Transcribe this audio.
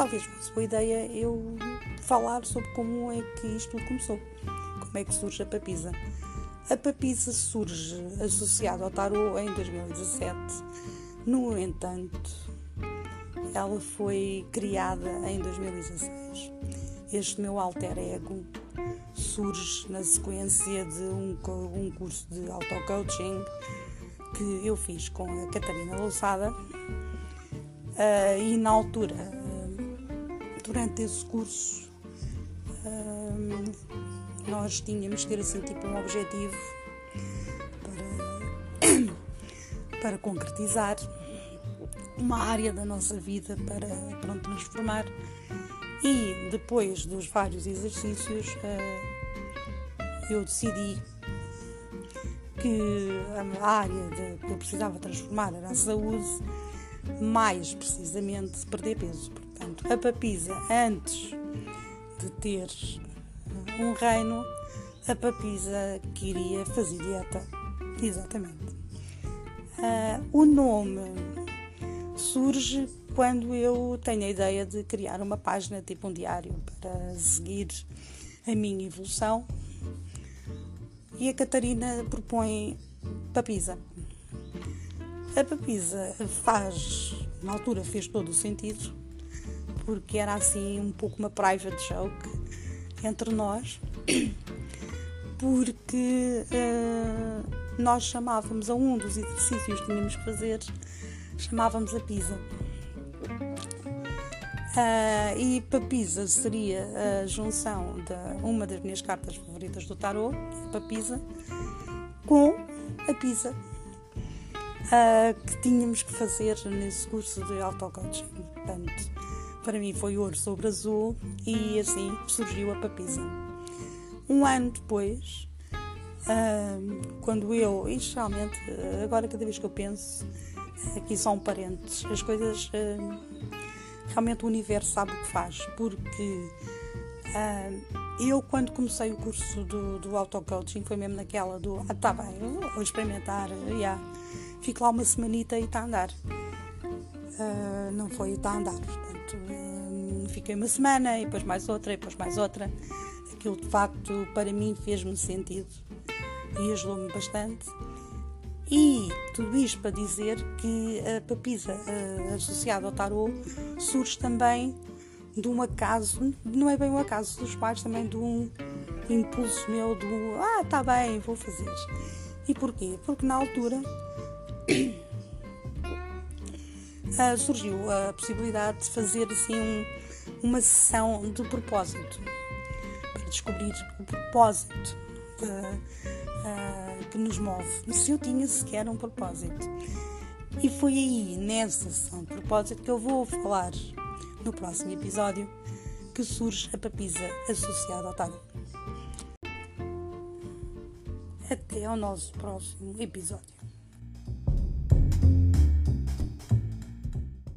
talvez fosse boa ideia eu falar sobre como é que isto começou, como é que surge a papisa. A papisa surge associada ao tarot em 2017. No entanto, ela foi criada em 2016. Este meu alter ego surge na sequência de um, um curso de auto-coaching que eu fiz com a Catarina Louçada uh, e na altura, durante esse curso, uh, nós tínhamos que ter assim tipo um objetivo para, para concretizar uma área da nossa vida para, para transformar e depois dos vários exercícios eu decidi que a área de, que eu precisava transformar era a saúde, mais precisamente perder peso. Portanto, a papisa, antes de ter um reino, a papisa queria fazer dieta. Exatamente. Uh, o nome surge quando eu tenho a ideia de criar uma página, tipo um diário, para seguir a minha evolução e a Catarina propõe papisa. A papisa faz, na altura fez todo o sentido, porque era assim um pouco uma private joke entre nós, porque uh, nós chamávamos a um dos exercícios que tínhamos que fazer, chamávamos a pisa. Uh, e Papisa seria a junção de uma das minhas cartas favoritas do tarot, Papisa, com a Pisa, uh, que tínhamos que fazer nesse curso de auto-coaching. Portanto, para mim foi ouro sobre azul e assim surgiu a Papisa. Um ano depois, quando eu, e realmente, agora cada vez que eu penso, aqui são parentes, as coisas realmente o universo sabe o que faz, porque eu, quando comecei o curso do, do auto-coaching, foi mesmo naquela do ah, tá bem, vou experimentar, yeah. fico lá uma semanita e está a andar. Uh, não foi está a andar, portanto, uh, fiquei uma semana e depois mais outra, e depois mais outra. Aquilo de facto para mim fez-me sentido e ajudou-me bastante. E tudo isto para dizer que a papisa uh, associada ao tarot surge também de um acaso, não é bem um acaso dos pais, também de um impulso meu do ah, tá bem, vou fazer. E porquê? Porque na altura uh, surgiu a possibilidade de fazer assim um, uma sessão de propósito para descobrir o propósito. De, uh, que nos move, se eu tinha sequer um propósito. E foi aí, nessa sessão de propósito, que eu vou falar no próximo episódio que surge a papisa associada ao tarot. Até ao nosso próximo episódio.